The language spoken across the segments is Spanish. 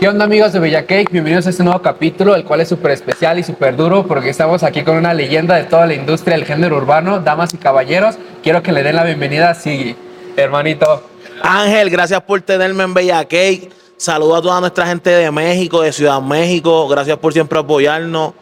¿Qué onda amigos de Bella Cake? Bienvenidos a este nuevo capítulo, el cual es súper especial y súper duro porque estamos aquí con una leyenda de toda la industria del género urbano, damas y caballeros. Quiero que le den la bienvenida a Sigui, hermanito. Ángel, gracias por tenerme en Bella Cake. Saludos a toda nuestra gente de México, de Ciudad México. Gracias por siempre apoyarnos.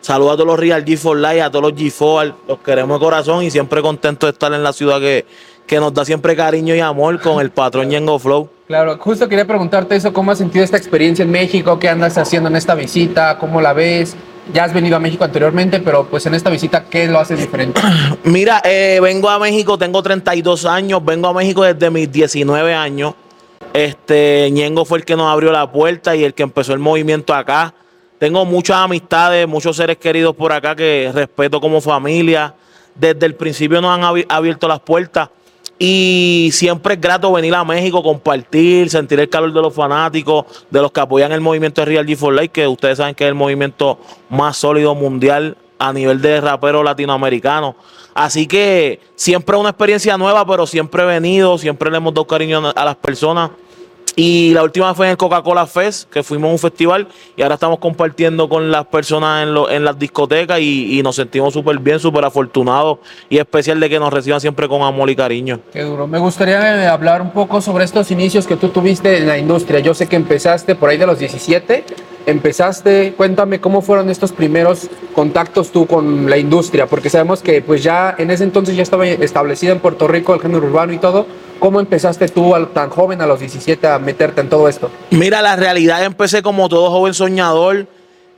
Saludos a todos los Real G4 Live, a todos los G4. Los queremos de corazón y siempre contentos de estar en la ciudad que, que nos da siempre cariño y amor con el patrón Yengo Flow. Claro, justo quería preguntarte eso, ¿cómo has sentido esta experiencia en México? ¿Qué andas haciendo en esta visita? ¿Cómo la ves? Ya has venido a México anteriormente, pero pues en esta visita, ¿qué lo hace diferente? Mira, eh, vengo a México, tengo 32 años, vengo a México desde mis 19 años. Este, Ñengo fue el que nos abrió la puerta y el que empezó el movimiento acá. Tengo muchas amistades, muchos seres queridos por acá que respeto como familia. Desde el principio nos han abierto las puertas. Y siempre es grato venir a México, compartir, sentir el calor de los fanáticos, de los que apoyan el movimiento de Real G4 Life, que ustedes saben que es el movimiento más sólido mundial a nivel de rapero latinoamericano. Así que siempre una experiencia nueva, pero siempre he venido, siempre le hemos dado cariño a las personas. Y la última fue en el Coca-Cola Fest, que fuimos a un festival y ahora estamos compartiendo con las personas en, en las discotecas y, nos sentimos súper bien, súper afortunados y especial de que nos reciban siempre con amor y cariño. Me gustaría eh, hablar un poco sobre estos inicios que tú tuviste en la industria. Yo sé que empezaste por ahí de los 17 empezaste, cuéntame cómo fueron estos primeros contactos tú con la industria, porque sabemos que pues ya en ese entonces ya estaba establecido en Puerto Rico el género urbano y todo. ¿Cómo empezaste tú tan joven a los 17 a meterte en todo esto? Mira, la realidad empecé como todo joven soñador.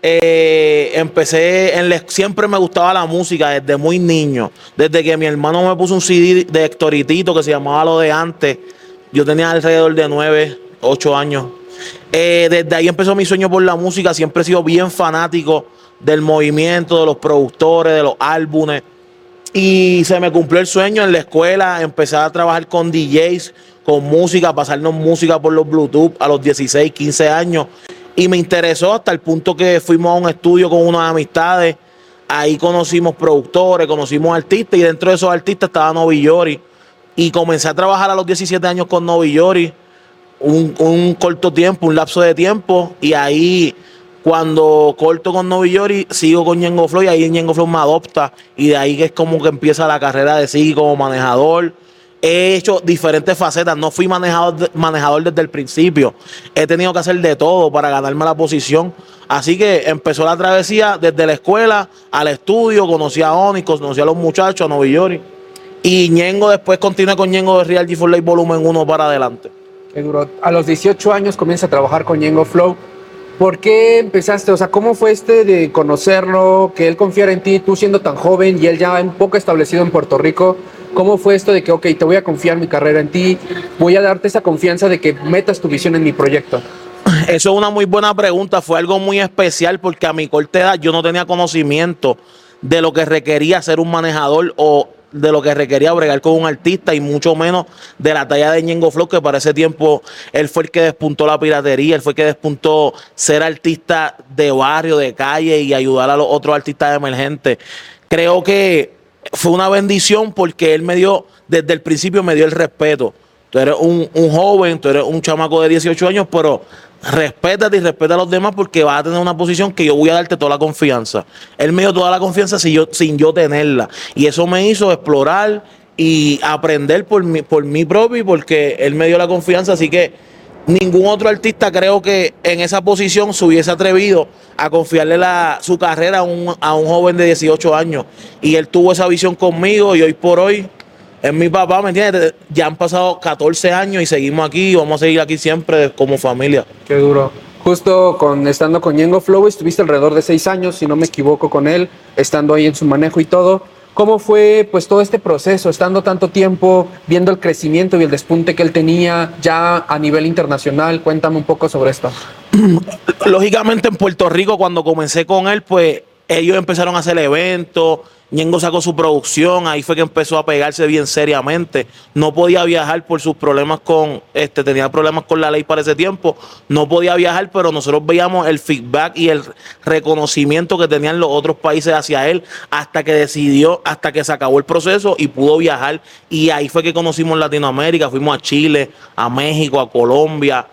Eh, empecé en siempre me gustaba la música desde muy niño. Desde que mi hermano me puso un CD de Hectoritito que se llamaba Lo de Antes. Yo tenía alrededor de 9, 8 años eh, desde ahí empezó mi sueño por la música. Siempre he sido bien fanático del movimiento, de los productores, de los álbumes. Y se me cumplió el sueño en la escuela. Empecé a trabajar con DJs, con música, pasarnos música por los Bluetooth a los 16, 15 años. Y me interesó hasta el punto que fuimos a un estudio con unas amistades. Ahí conocimos productores, conocimos artistas y dentro de esos artistas estaba Novi Yori. Y comencé a trabajar a los 17 años con Novi Yori un, corto tiempo, un lapso de tiempo, y ahí cuando corto con Novillori, sigo con Ñengo Flow y ahí Ñengo Flow me adopta y de ahí que es como que empieza la carrera de Sigui como manejador. He hecho diferentes facetas, no fui manejador, manejador desde el principio. He tenido que hacer de todo para ganarme la posición. Así que empezó la travesía desde la escuela al estudio, conocí a Oni, conocí a los muchachos, a Novillori. Y Ñengo después continué con Ñengo de Real G4 Life Volumen 1 para adelante. A los 18 años comienza a trabajar con Yengo Flow. ¿Por qué empezaste? O sea, ¿cómo fue este de conocerlo, que él confiara en ti, tú siendo tan joven y él ya un poco establecido en Puerto Rico? ¿Cómo fue esto de que, ok, te voy a confiar mi carrera en ti, voy a darte esa confianza de que metas tu visión en mi proyecto? Eso es una muy buena pregunta, fue algo muy especial porque a mi corta edad yo no tenía conocimiento de lo que requería ser un manejador o de lo que requería bregar con un artista y mucho menos de la talla de Ñengo Flow, que para ese tiempo él fue el que despuntó la piratería, él fue el que despuntó ser artista de barrio, de calle y ayudar a los otros artistas emergentes. Creo que fue una bendición porque él me dio, desde el principio me dio el respeto. Tú eres un, un joven, tú eres un chamaco de 18 años, pero respétate y respeta a los demás porque vas a tener una posición que yo voy a darte toda la confianza. Él me dio toda la confianza sin yo, sin yo tenerla. Y eso me hizo explorar y aprender por mí, por mí propio y porque él me dio la confianza. Así que ningún otro artista creo que en esa posición se hubiese atrevido a confiarle la, su carrera a un, a un joven de 18 años. Y él tuvo esa visión conmigo y hoy por hoy es mi papá, ¿me entiendes? Ya han pasado 14 años y seguimos aquí y vamos a seguir aquí siempre como familia. Qué duro. Justo con estando con Yengo Flow estuviste alrededor de 6 años, si no me equivoco con él, estando ahí en su manejo y todo. ¿Cómo fue pues todo este proceso, estando tanto tiempo, viendo el crecimiento y el despunte que él tenía ya a nivel internacional? Cuéntame un poco sobre esto. Lógicamente en Puerto Rico cuando comencé con él, pues ellos empezaron a hacer eventos, Ñengo sacó su producción, ahí fue que empezó a pegarse bien seriamente. No podía viajar por sus problemas con, este, tenía problemas con la ley para ese tiempo. No podía viajar, pero nosotros veíamos el feedback y el reconocimiento que tenían los otros países hacia él hasta que decidió, hasta que se acabó el proceso y pudo viajar. Y ahí fue que conocimos Latinoamérica, fuimos a Chile, a México, a Colombia,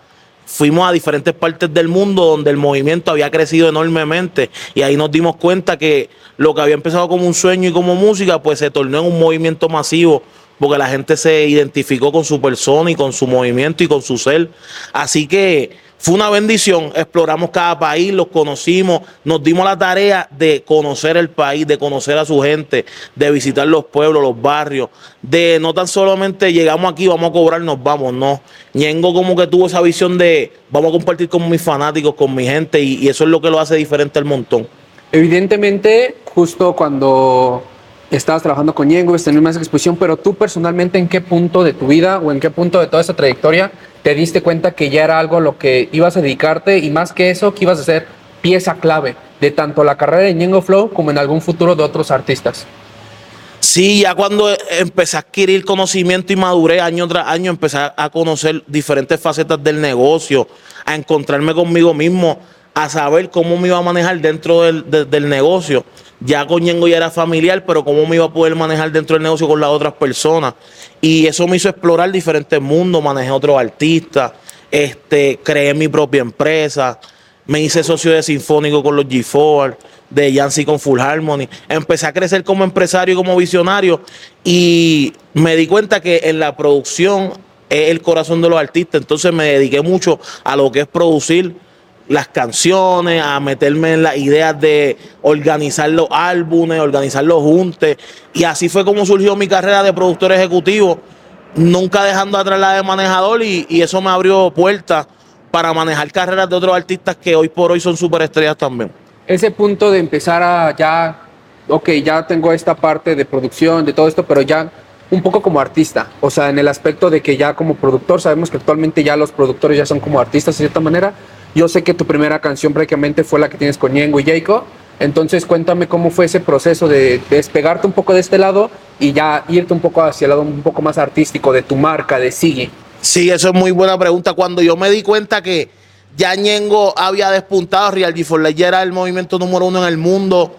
fuimos a diferentes partes del mundo donde el movimiento había crecido enormemente y ahí nos dimos cuenta que lo que había empezado como un sueño y como música, pues se tornó en un movimiento masivo porque la gente se identificó con su persona y con su movimiento y con su ser. Así que fue una bendición, exploramos cada país, los conocimos, nos dimos la tarea de conocer el país, de conocer a su gente, de visitar los pueblos, los barrios, de no tan solamente llegamos aquí, vamos a cobrar, nos vamos, no. Ñengo como que tuvo esa visión de vamos a compartir con mis fanáticos, con mi gente, y, eso es lo que lo hace diferente al montón. Evidentemente, justo cuando estabas trabajando con Ñengo, en más exposición, pero tú personalmente, ¿en qué punto de tu vida o en qué punto de toda esa trayectoria te diste cuenta que ya era algo a lo que ibas a dedicarte y más que eso, que ibas a ser pieza clave de tanto la carrera de Ñengo Flow como en algún futuro de otros artistas? Sí, ya cuando empecé a adquirir conocimiento y madurez año tras año, empecé a conocer diferentes facetas del negocio, a encontrarme conmigo mismo, a saber cómo me iba a manejar dentro del, del negocio. Ya con Ñengo ya era familiar, pero cómo me iba a poder manejar dentro del negocio con las otras personas. Y eso me hizo explorar diferentes mundos, manejé otros artistas, este, creé mi propia empresa, me hice socio de Sinfónico con los G4, de Yancy con Full Harmony. Empecé a crecer como empresario y como visionario y me di cuenta que en la producción es el corazón de los artistas, entonces me dediqué mucho a lo que es producir las canciones, a meterme en las ideas de organizar los álbumes, organizar los juntes. Y así fue como surgió mi carrera de productor ejecutivo, nunca dejando atrás la de manejador y, eso me abrió puertas para manejar carreras de otros artistas que hoy por hoy son superestrellas también. Ese punto de empezar a ya, ok, ya tengo esta parte de producción, de todo esto, pero ya un poco como artista, o sea, en el aspecto de que ya como productor, sabemos que actualmente ya los productores ya son como artistas de cierta manera, yo sé que tu primera canción prácticamente fue la que tienes con Ñengo y Jacob. Entonces cuéntame cómo fue ese proceso de, despegarte un poco de este lado y ya irte un poco hacia el lado un poco más artístico de tu marca, de Sigue. Sí, eso es muy buena pregunta. Cuando yo me di cuenta que ya Ñengo había despuntado, Real G4 ya era el movimiento número uno en el mundo,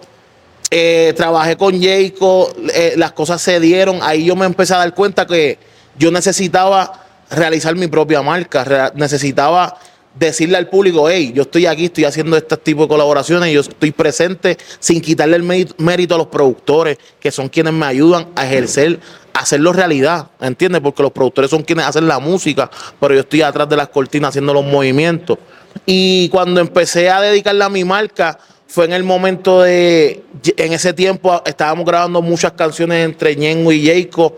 eh, trabajé con Jacob, eh, las cosas se dieron, ahí yo me empecé a dar cuenta que yo necesitaba realizar mi propia marca, necesitaba decirle al público, hey, yo estoy aquí, estoy haciendo este tipo de colaboraciones, yo estoy presente sin quitarle el mérito a los productores, que son quienes me ayudan a ejercer, a hacerlo realidad, ¿entiendes? Porque los productores son quienes hacen la música, pero yo estoy atrás de las cortinas haciendo los movimientos. Y cuando empecé a dedicarle a mi marca, fue en el momento de, en ese tiempo estábamos grabando muchas canciones entre Ñengo y Jacob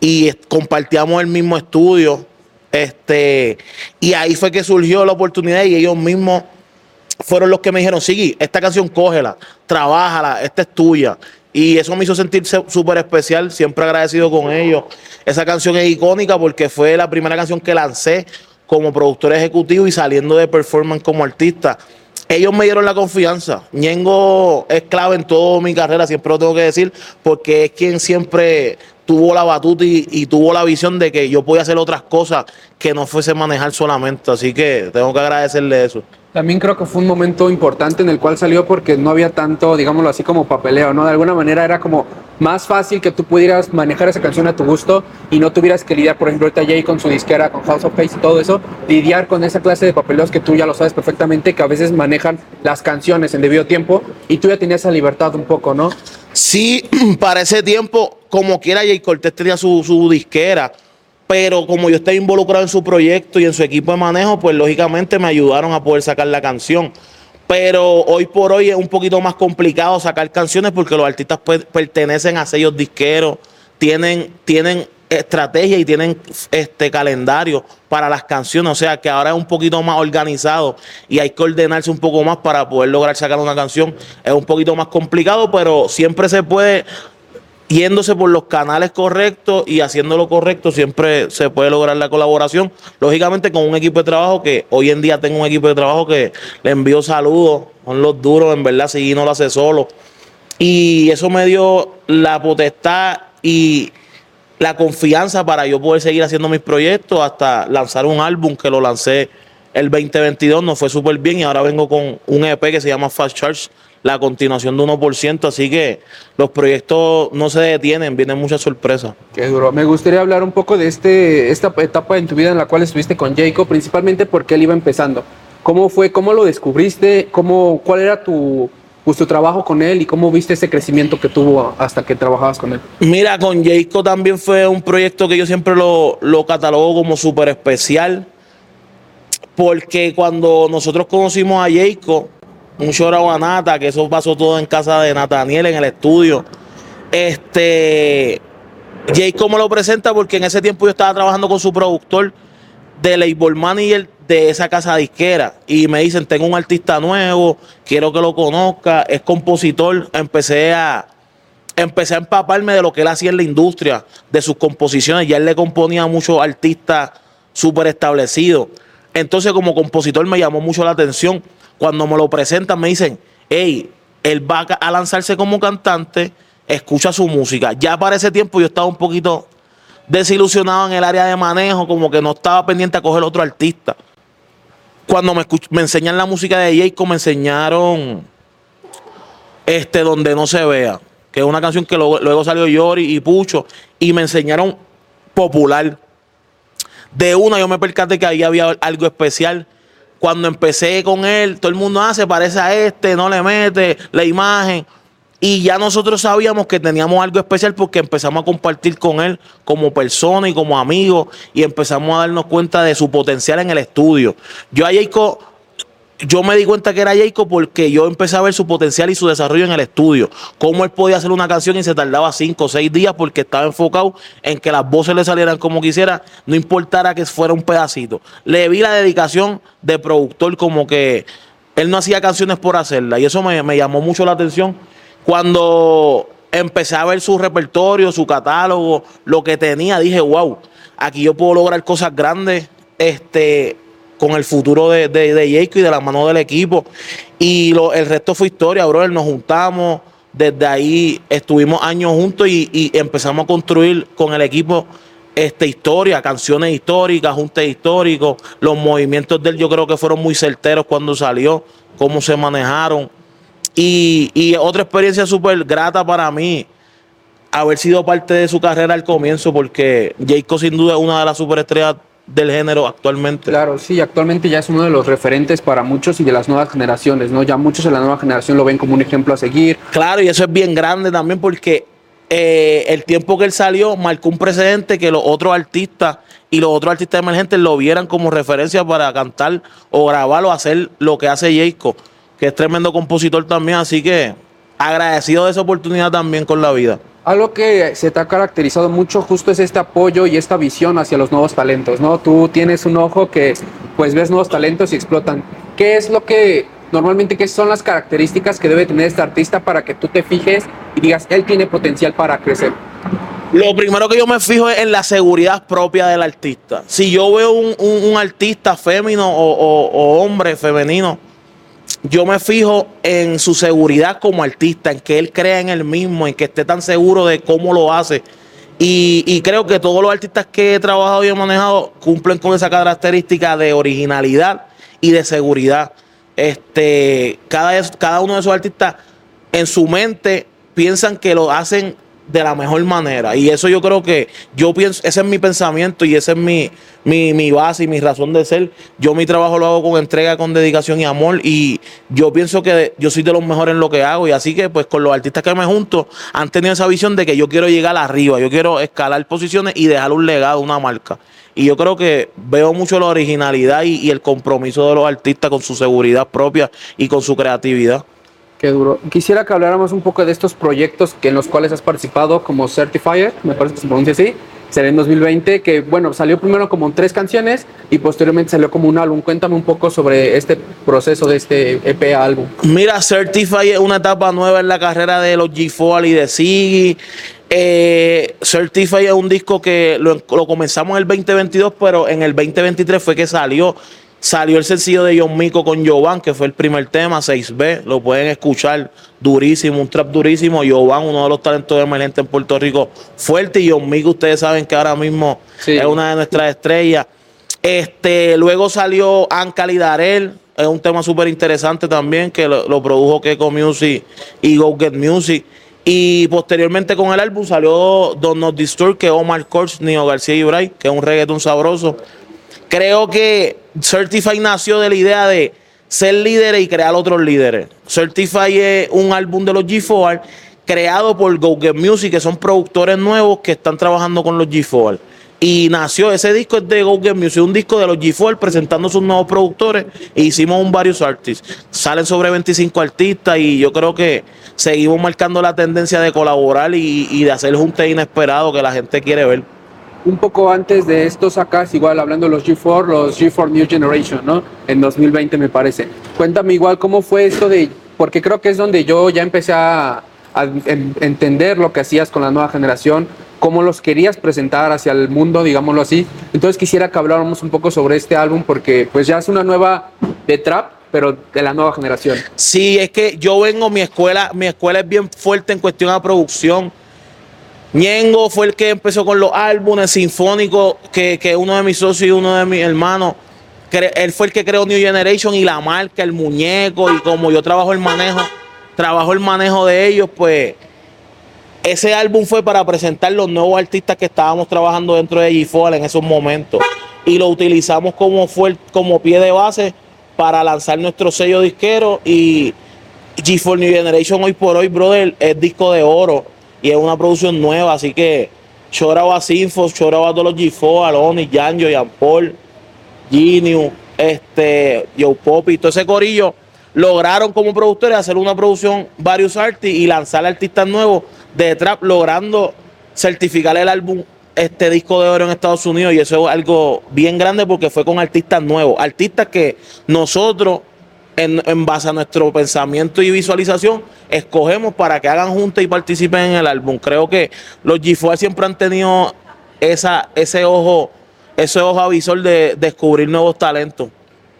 y compartíamos el mismo estudio este, y ahí fue que surgió la oportunidad y ellos mismos fueron los que me dijeron, sí, esta canción cógela, trabájala, esta es tuya. Y eso me hizo sentirse súper especial, siempre agradecido con ellos. Esa canción es icónica porque fue la primera canción que lancé como productor ejecutivo y saliendo de performance como artista. Ellos me dieron la confianza. Ñengo es clave en toda mi carrera, siempre lo tengo que decir, porque es quien siempre tuvo la batuta y, tuvo la visión de que yo podía hacer otras cosas que no fuese manejar solamente. Así que tengo que agradecerle eso. También creo que fue un momento importante en el cual salió porque no había tanto, digámoslo así, como papeleo, ¿no? De alguna manera era como más fácil que tú pudieras manejar esa canción a tu gusto y no tuvieras que lidiar, por ejemplo, ahorita Jay con su disquera, con House of Face y todo eso, lidiar con esa clase de papeleos que tú ya lo sabes perfectamente, que a veces manejan las canciones en debido tiempo y tú ya tenías esa libertad un poco, ¿no? Sí, para ese tiempo, como quiera, Jay Cortés tenía su, su disquera pero como yo estoy involucrado en su proyecto y en su equipo de manejo, pues lógicamente me ayudaron a poder sacar la canción. Pero hoy por hoy es un poquito más complicado sacar canciones porque los artistas pertenecen a sellos disqueros, tienen, tienen estrategia y tienen este calendario para las canciones, o sea que ahora es un poquito más organizado y hay que ordenarse un poco más para poder lograr sacar una canción. Es un poquito más complicado, pero siempre se puede yéndose por los canales correctos y haciendo lo correcto, siempre se puede lograr la colaboración. Lógicamente con un equipo de trabajo que hoy en día tengo un equipo de trabajo que le envío saludos, son los duros, en verdad, si no lo hace solo. Y eso me dio la potestad y la confianza para yo poder seguir haciendo mis proyectos hasta lanzar un álbum que lo lancé el 2022, no fue súper bien y ahora vengo con un EP que se llama Fast Charge, la continuación de 1%, así que los proyectos no se detienen, vienen muchas sorpresas. Qué duro. Me gustaría hablar un poco de este, esta etapa en tu vida en la cual estuviste con Jacob, principalmente porque él iba empezando. ¿Cómo fue? ¿Cómo lo descubriste? ¿Cómo, ¿Cuál era tu, pues, tu trabajo con él y cómo viste ese crecimiento que tuvo hasta que trabajabas con él? Mira, con Jacob también fue un proyecto que yo siempre lo, lo catalogo como súper especial porque cuando nosotros conocimos a Jacob, un chorado a Nata, que eso pasó todo en casa de Nataniel en el estudio, este, Jacob me lo presenta porque en ese tiempo yo estaba trabajando con su productor de label manager de esa casa disquera y me dicen, tengo un artista nuevo, quiero que lo conozca, es compositor, empecé a empecé a empaparme de lo que él hacía en la industria, de sus composiciones, ya él le componía a muchos artistas súper establecidos. Entonces, como compositor, me llamó mucho la atención. Cuando me lo presentan, me dicen, hey, él va a lanzarse como cantante, escucha su música. Ya para ese tiempo yo estaba un poquito desilusionado en el área de manejo, como que no estaba pendiente a coger otro artista. Cuando me, me enseñan la música de Jacob, me enseñaron este Donde no se vea, que es una canción que luego, luego salió Yori y Pucho, y me enseñaron popular de una yo me percaté que ahí había algo especial. Cuando empecé con él, todo el mundo hace, ah, parece a este, no le mete la imagen. Y ya nosotros sabíamos que teníamos algo especial porque empezamos a compartir con él como persona y como amigo y empezamos a darnos cuenta de su potencial en el estudio. Yo a Jacob yo me di cuenta que era Jacob porque yo empecé a ver su potencial y su desarrollo en el estudio. Cómo él podía hacer una canción y se tardaba cinco o seis días porque estaba enfocado en que las voces le salieran como quisiera, no importara que fuera un pedacito. Le vi la dedicación de productor como que él no hacía canciones por hacerla y eso me, me llamó mucho la atención cuando empecé a ver su repertorio, su catálogo, lo que tenía, dije, wow, aquí yo puedo lograr cosas grandes. Este, con el futuro de, de, de y de la mano del equipo. Y el resto fue historia, brother. Nos juntamos, desde ahí estuvimos años juntos y, empezamos a construir con el equipo esta historia, canciones históricas, juntes históricos. Los movimientos de él yo creo que fueron muy certeros cuando salió, cómo se manejaron. Y, y otra experiencia súper grata para mí haber sido parte de su carrera al comienzo, porque Jacob sin duda es una de las superestrellas del género actualmente. Claro, sí, actualmente ya es uno de los referentes para muchos y de las nuevas generaciones, ¿no? Ya muchos de la nueva generación lo ven como un ejemplo a seguir. Claro, y eso es bien grande también porque eh, el tiempo que él salió marcó un precedente que los otros artistas y los otros artistas emergentes lo vieran como referencia para cantar o grabar o hacer lo que hace Jacob, que es tremendo compositor también, así que agradecido de esa oportunidad también con la vida. Algo que se te ha caracterizado mucho justo es este apoyo y esta visión hacia los nuevos talentos, ¿no? Tú tienes un ojo que pues ves nuevos talentos y explotan. ¿Qué es lo que normalmente qué son las características que debe tener este artista para que tú te fijes y digas, él tiene potencial para crecer? Lo primero que yo me fijo es en la seguridad propia del artista. Si yo veo un, artista fémino o hombre femenino, yo me fijo en su seguridad como artista, en que él crea en él mismo, en que esté tan seguro de cómo lo hace. Y, creo que todos los artistas que he trabajado y he manejado cumplen con esa característica de originalidad y de seguridad. Este, cada, cada uno de esos artistas en su mente piensan que lo hacen de la mejor manera. Y eso yo creo que yo pienso, ese es mi pensamiento y ese es mi, mi, base y mi razón de ser. Yo mi trabajo lo hago con entrega, con dedicación y amor. Y yo pienso que yo soy de los mejores en lo que hago. Y así que pues con los artistas que me junto han tenido esa visión de que yo quiero llegar arriba, yo quiero escalar posiciones y dejar un legado, una marca. Y yo creo que veo mucho la originalidad y el compromiso de los artistas con su seguridad propia y con su creatividad. Qué duro. Quisiera que habláramos un poco de estos proyectos que en los cuales has participado como Certifier, me parece que se pronuncia así, será en 2020, que bueno, salió primero como tres canciones y posteriormente salió como un álbum. Cuéntame un poco sobre este proceso de este EP álbum. Mira, Certifier es una etapa nueva en la carrera de los G4 y de Siggy. Eh, es un disco que lo, lo comenzamos en el 2022, pero en el 2023 fue que salió Salió el sencillo de John Mico con Jovan, que fue el primer tema, 6B. Lo pueden escuchar durísimo, un trap durísimo. Jovan, uno de los talentos emergentes en Puerto Rico, fuerte. Y John Mico, ustedes saben que ahora mismo es una de nuestras estrellas. Este, luego salió Ankali Darel, es un tema súper interesante también, que lo, produjo Keiko Music y Go Get Music. Y posteriormente con el álbum salió Don't Not Disturb, que Omar Kors, Nio García y Bray, que es un reggaeton sabroso. Creo que Certify nació de la idea de ser líderes y crear otros líderes. Certify es un álbum de los G4 creado por Go Music, que son productores nuevos que están trabajando con los G4. Y nació ese disco es de Go Music, un disco de los G4 presentando sus nuevos productores e hicimos un varios artistas. Salen sobre 25 artistas y yo creo que seguimos marcando la tendencia de colaborar y, y de hacer juntes inesperados que la gente quiere ver un poco antes de esto sacas igual hablando de los G4, los G4 New Generation, ¿no? En 2020 me parece. Cuéntame igual cómo fue esto de, porque creo que es donde yo ya empecé a, entender lo que hacías con la nueva generación, cómo los querías presentar hacia el mundo, digámoslo así. Entonces quisiera que habláramos un poco sobre este álbum porque pues ya es una nueva de trap, pero de la nueva generación. Sí, es que yo vengo, mi escuela, mi escuela es bien fuerte en cuestión de producción Ñengo fue el que empezó con los álbumes sinfónicos, que, que uno de mis socios y uno de mis hermanos, él fue el que creó New Generation y la marca, el muñeco, y como yo trabajo el manejo, trabajo el manejo de ellos, pues ese álbum fue para presentar los nuevos artistas que estábamos trabajando dentro de G4 en esos momentos. Y lo utilizamos como, fue, como pie de base para lanzar nuestro sello disquero y G4 New Generation hoy por hoy, brother, es disco de oro y es una producción nueva, así que choraba a Sinfos, choraba a todos los G4, Aloni, Janjo, Jean Paul, Genius, este, Joe Poppy, todo ese corillo lograron como productores hacer una producción varios artistas y lanzar artistas nuevos de trap, logrando certificar el álbum este disco de oro en Estados Unidos y eso es algo bien grande porque fue con artistas nuevos, artistas que nosotros en, base a nuestro pensamiento y visualización, escogemos para que hagan juntas y participen en el álbum. Creo que los G4 siempre han tenido esa, ese ojo, ese ojo avisor de descubrir nuevos talentos.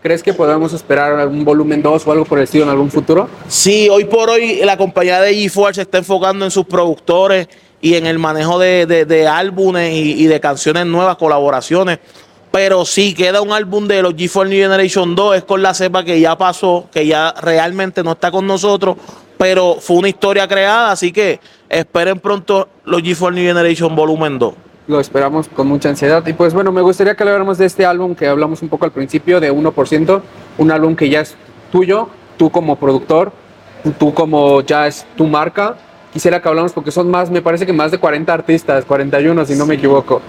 ¿Crees que podamos esperar un volumen 2 o algo por el estilo en algún futuro? Sí, hoy por hoy la compañía de G4 se está enfocando en sus productores y en el manejo de, álbumes y, y de canciones nuevas, colaboraciones pero sí queda un álbum de los G4 New Generation 2, es con la cepa que ya pasó, que ya realmente no está con nosotros, pero fue una historia creada, así que esperen pronto los G4 New Generation Volumen 2. Lo esperamos con mucha ansiedad. Y pues bueno, me gustaría que habláramos de este álbum que hablamos un poco al principio, de 1%, un álbum que ya es tuyo, tú como productor, tú como ya es tu marca, quisiera que hablamos porque son más, me parece que más de 40 artistas, 41 si no me equivoco.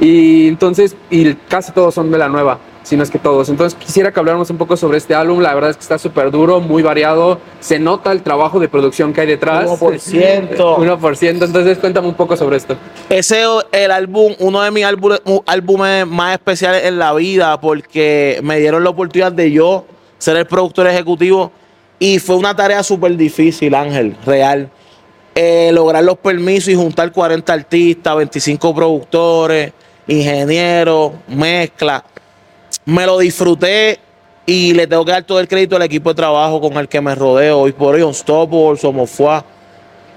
Y entonces, y casi todos son de la nueva, si no es que todos. Entonces quisiera que habláramos un poco sobre este álbum, la verdad es que está súper duro, muy variado, se nota el trabajo de producción que hay detrás. 1%. 1%, entonces cuéntame un poco sobre esto. Ese es el álbum, uno de mis álbumes, álbumes más especiales en la vida porque me dieron la oportunidad de yo ser el productor ejecutivo y fue una tarea súper difícil, Ángel, real eh, lograr los permisos y juntar 40 artistas, 25 productores, ingenieros, mezcla. Me lo disfruté y le tengo que dar todo el crédito al equipo de trabajo con el que me rodeo. Hoy por hoy, Unstoppable, Somos Fuá.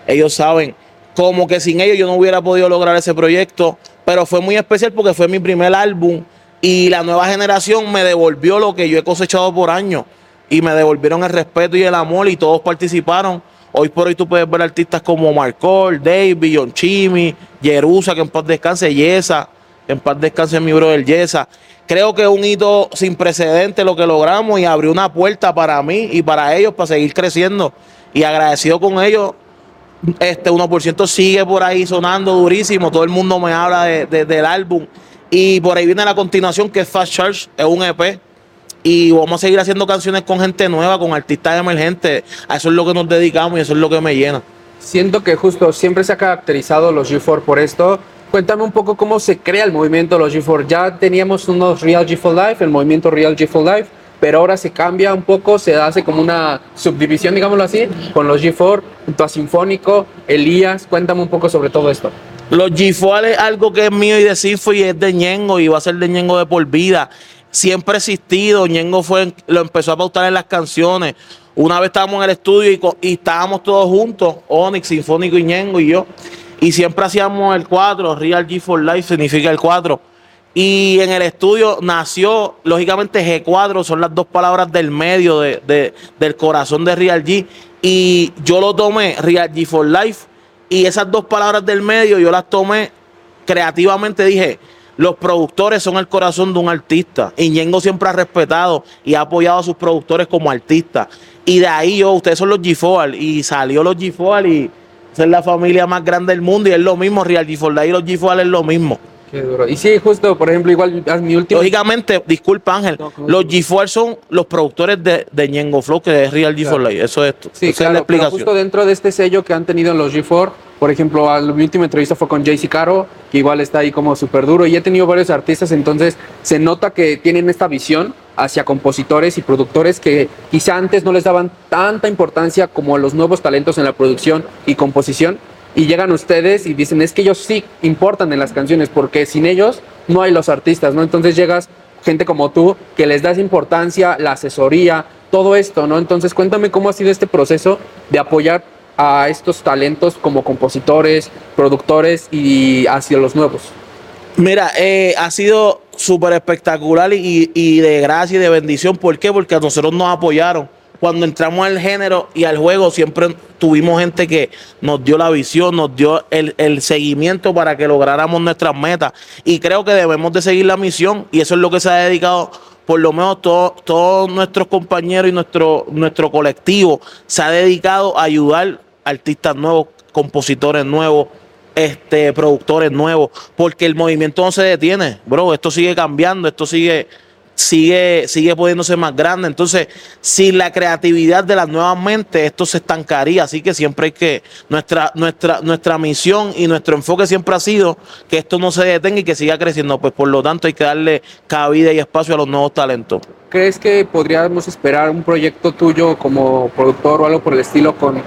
Ellos saben, como que sin ellos yo no hubiera podido lograr ese proyecto, pero fue muy especial porque fue mi primer álbum y la nueva generación me devolvió lo que yo he cosechado por años y me devolvieron el respeto y el amor y todos participaron Hoy por hoy tú puedes ver artistas como Marcol, David, John Chimi, Jerusa, que en paz descanse, Yesa, en paz descanse mi brother Yesa. Creo que es un hito sin precedente lo que logramos y abrió una puerta para mí y para ellos para seguir creciendo. Y agradecido con ellos, este 1% sigue por ahí sonando durísimo. Todo el mundo me habla del álbum. Y por ahí viene la continuación que es Fast Charge, es un EP y vamos a seguir haciendo canciones con gente nueva, con artistas emergentes. A eso es lo que nos dedicamos y eso es lo que me llena. Siento que justo siempre se ha caracterizado los G4 por esto. Cuéntame un poco cómo se crea el movimiento de los G4. Ya teníamos unos Real G4 Life, el movimiento Real G4 Life, pero ahora se cambia un poco, se hace como una subdivisión, digámoslo así, con los G4, junto a Sinfónico, Elías. Cuéntame un poco sobre todo esto. Los G4 es algo que es mío y de Sinfo y es de Ñengo y va a ser de Ñengo de por vida siempre existido. Ñengo fue, lo empezó a pautar en las canciones. Una vez estábamos en el estudio y, y estábamos todos juntos, Onyx, Sinfónico y Ñengo y yo. Y siempre hacíamos el 4, Real G for Life significa el 4. Y en el estudio nació, lógicamente, G4, son las dos palabras del medio de, del corazón de Real G. Y yo lo tomé, Real G for Life, y esas dos palabras del medio yo las tomé creativamente, dije, los productores son el corazón de un artista. Ñengo siempre ha respetado y ha apoyado a sus productores como artistas. Y de ahí yo, ustedes son los G4 y salió los G4 y es la familia más grande del mundo y es lo mismo, Real G4 y los G4 es lo mismo. Qué duro. Y sí, justo, por ejemplo, igual mi último. Lógicamente, disculpa Ángel, los G4 son los productores de, de Ñengo Flow, que es Real G4 Eso es esto. Sí, claro, es la explicación. justo dentro de este sello que han tenido los G4, por ejemplo, mi última entrevista fue con JC Caro, que igual está ahí como súper duro, y he tenido varios artistas, entonces se nota que tienen esta visión hacia compositores y productores que quizá antes no les daban tanta importancia como los nuevos talentos en la producción y composición. Y llegan ustedes y dicen, es que ellos sí importan en las canciones, porque sin ellos no hay los artistas, ¿no? Entonces llegas gente como tú que les das importancia, la asesoría, todo esto, ¿no? Entonces cuéntame cómo ha sido este proceso de apoyar a estos talentos como compositores, productores y hacia los nuevos. Mira, eh, ha sido súper espectacular y, de gracia y de bendición. ¿Por qué? Porque a nosotros nos apoyaron. Cuando entramos al género y al juego, siempre tuvimos gente que nos dio la visión, nos dio el, seguimiento para que lográramos nuestras metas. Y creo que debemos de seguir la misión y eso es lo que se ha dedicado por lo menos todos nuestros compañeros y nuestro, nuestro colectivo se ha dedicado a ayudar artistas nuevos, compositores nuevos, este, productores nuevos, porque el movimiento no se detiene, bro, esto sigue cambiando, esto sigue, sigue, sigue poniéndose más grande. Entonces, sin la creatividad de las nuevas mentes, esto se estancaría. Así que siempre hay que, nuestra, nuestra, nuestra misión y nuestro enfoque siempre ha sido que esto no se detenga y que siga creciendo. Pues por lo tanto hay que darle cabida y espacio a los nuevos talentos. ¿Crees que podríamos esperar un proyecto tuyo como productor o algo por el estilo con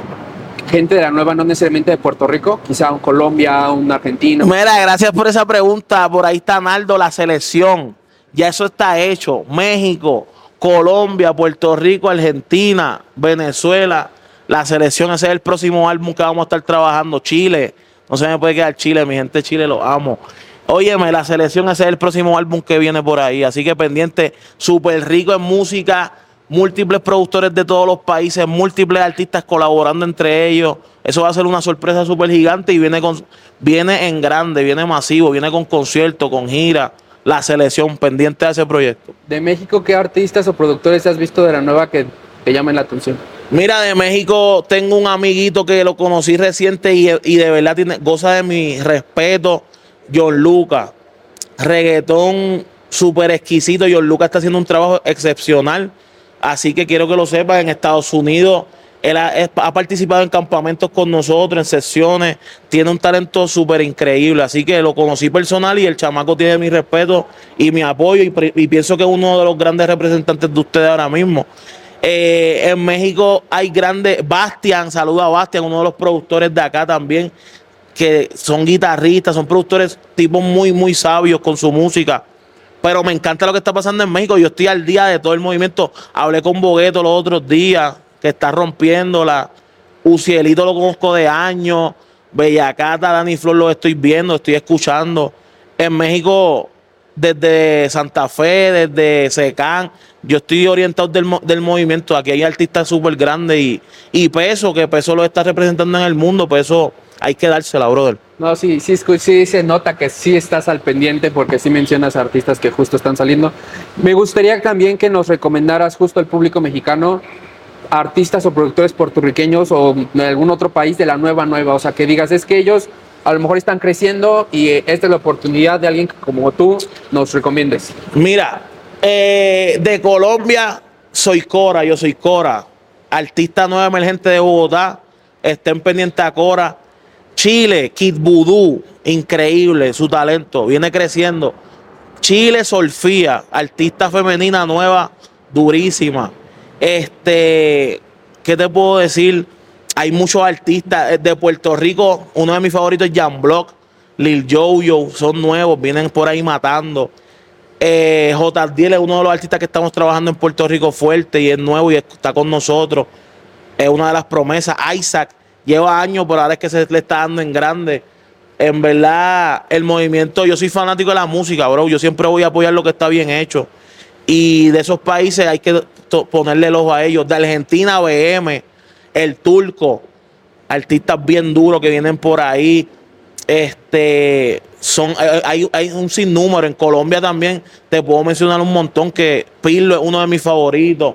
gente de la nueva, no necesariamente de Puerto Rico, quizá un Colombia, un argentino. Mira, gracias por esa pregunta. Por ahí está Naldo, la selección. Ya eso está hecho. México, Colombia, Puerto Rico, Argentina, Venezuela. La selección, ese es el próximo álbum que vamos a estar trabajando. Chile. No se me puede quedar Chile, mi gente Chile lo amo. Óyeme, la selección, ese es el próximo álbum que viene por ahí. Así que pendiente, súper rico en música múltiples productores de todos los países, múltiples artistas colaborando entre ellos. Eso va a ser una sorpresa súper gigante y viene, con, viene en grande, viene masivo, viene con concierto, con gira, la selección pendiente de ese proyecto. ¿De México qué artistas o productores has visto de la nueva que te llamen la atención? Mira, de México tengo un amiguito que lo conocí reciente y, y de verdad tiene, goza de mi respeto, John Lucas. Reggaetón súper exquisito, John Lucas está haciendo un trabajo excepcional Así que quiero que lo sepas, en Estados Unidos él ha, participado en campamentos con nosotros, en sesiones, tiene un talento súper increíble, así que lo conocí personal y el chamaco tiene mi respeto y mi apoyo y, pienso que es uno de los grandes representantes de ustedes ahora mismo. Eh, en México hay grandes, Bastian, saluda a Bastian, uno de los productores de acá también, que son guitarristas, son productores tipos muy, muy sabios con su música. Pero me encanta lo que está pasando en México. Yo estoy al día de todo el movimiento. Hablé con Bogueto los otros días, que está rompiéndola. Ucielito lo conozco de años. Bellacata, Dani Flor lo estoy viendo, estoy escuchando. En México, desde Santa Fe, desde Secán, yo estoy orientado del, movimiento. Aquí hay artistas súper grandes y, y Peso, que Peso lo está representando en el mundo. Peso hay que dársela, brother. No, sí, sí, sí se nota que sí estás al pendiente porque sí mencionas artistas que justo están saliendo. Me gustaría también que nos recomendaras justo al público mexicano artistas o productores puertorriqueños o de algún otro país de la nueva nueva, o sea, que digas, es que ellos a lo mejor están creciendo y esta es la oportunidad de alguien como tú nos recomiendes. Mira, eh, de Colombia soy Cora, yo soy Cora, artista nueva emergente de Bogotá, estén pendientes a Cora Chile, Kid Voodoo, increíble su talento, viene creciendo. Chile, Solfía, artista femenina nueva, durísima. Este, ¿qué te puedo decir? Hay muchos artistas de Puerto Rico. Uno de mis favoritos es Jan Block, Lil Jojo, son nuevos, vienen por ahí matando. Eh, es uno de los artistas que estamos trabajando en Puerto Rico fuerte y es nuevo y está con nosotros. Es una de las promesas. Isaac lleva años, pero ahora es que se le está dando en grande. En verdad, el movimiento, yo soy fanático de la música, bro. Yo siempre voy a apoyar lo que está bien hecho. Y de esos países hay que ponerle el ojo a ellos. De Argentina, BM, el turco, artistas bien duros que vienen por ahí. Este, son, hay, hay un sinnúmero. En Colombia también te puedo mencionar un montón que Pirlo es uno de mis favoritos.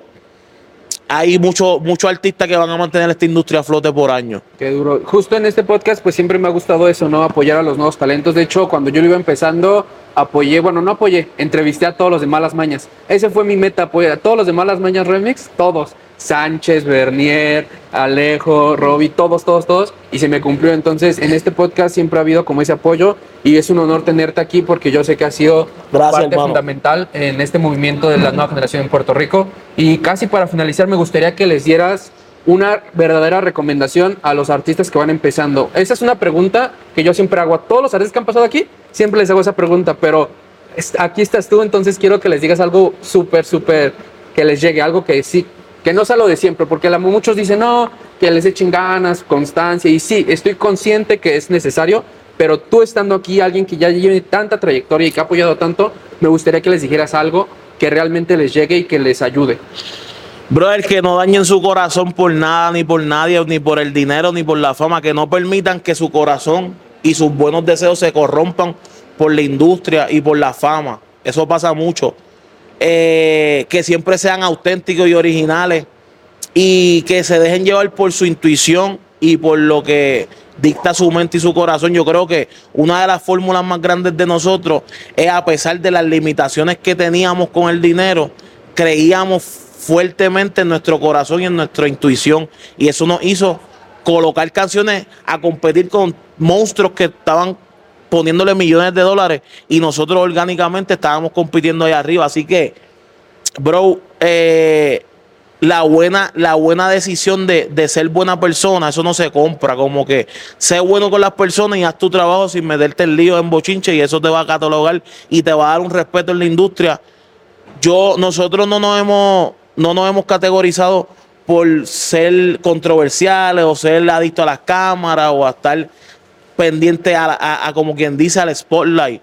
Hay muchos muchos artistas que van a mantener esta industria a flote por año. Qué duro. Justo en este podcast, pues siempre me ha gustado eso, ¿no? Apoyar a los nuevos talentos. De hecho, cuando yo lo iba empezando, apoyé, bueno, no apoyé, entrevisté a todos los de Malas Mañas. Ese fue mi meta, apoyar a todos los de Malas Mañas Remix, todos. Sánchez, Bernier, Alejo, Roby, todos, todos, todos. Y se me cumplió. Entonces, en este podcast siempre ha habido como ese apoyo y es un honor tenerte aquí porque yo sé que ha sido parte fundamental en este movimiento de la nueva generación en Puerto Rico. Y casi para finalizar, me gustaría que les dieras una verdadera recomendación a los artistas que van empezando. Esa es una pregunta que yo siempre hago a todos los artistas que han pasado aquí. Siempre les hago esa pregunta, pero aquí estás tú, entonces quiero que les digas algo súper, súper, que les llegue, algo que sí, que no sea lo de siempre, porque muchos dicen, no, que les echen ganas, constancia, y sí, estoy consciente que es necesario, pero tú estando aquí, alguien que ya lleve tanta trayectoria y que ha apoyado tanto, me gustaría que les dijeras algo que realmente les llegue y que les ayude. Brother, que no dañen su corazón por nada, ni por nadie, ni por el dinero, ni por la fama, que no permitan que su corazón y sus buenos deseos se corrompan por la industria y por la fama. Eso pasa mucho. Eh, que siempre sean auténticos y originales y que se dejen llevar por su intuición y por lo que dicta su mente y su corazón. Yo creo que una de las fórmulas más grandes de nosotros es a pesar de las limitaciones que teníamos con el dinero, creíamos fuertemente en nuestro corazón y en nuestra intuición y eso nos hizo colocar canciones a competir con monstruos que estaban poniéndole millones de dólares y nosotros orgánicamente estábamos compitiendo ahí arriba. Así que, bro, eh, la buena, la buena decisión de, ser buena persona, eso no se compra. Como que sé bueno con las personas y haz tu trabajo sin meterte el lío en bochinche y eso te va a catalogar y te va a dar un respeto en la industria. Yo, nosotros no nos hemos, no nos hemos categorizado por ser controversiales o ser adictos a las cámaras o a estar pendiente a, como quien dice, al spotlight.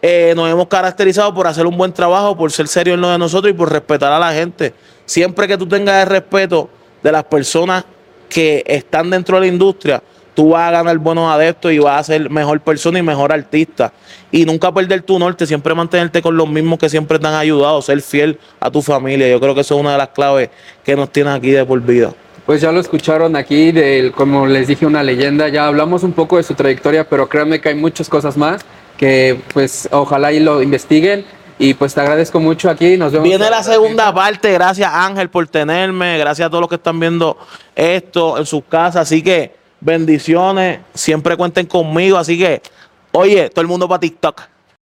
Eh, nos hemos caracterizado por hacer un buen trabajo, por ser serio en lo de nosotros y por respetar a la gente. Siempre que tú tengas el respeto de las personas que están dentro de la industria, tú vas a ganar buenos adeptos y vas a ser mejor persona y mejor artista. Y nunca perder tu norte, siempre mantenerte con los mismos que siempre te han ayudado, ser fiel a tu familia. Yo creo que eso es una de las claves que nos tiene aquí de por vida. Pues ya lo escucharon aquí, del, como les dije, una leyenda. Ya hablamos un poco de su trayectoria, pero créanme que hay muchas cosas más que pues ojalá y lo investiguen. Y pues te agradezco mucho aquí. Nos vemos. Viene la segunda parte. Gracias Ángel por tenerme. Gracias a todos los que están viendo esto en sus casas. Así que bendiciones. Siempre cuenten conmigo. Así que, oye, todo el mundo para TikTok.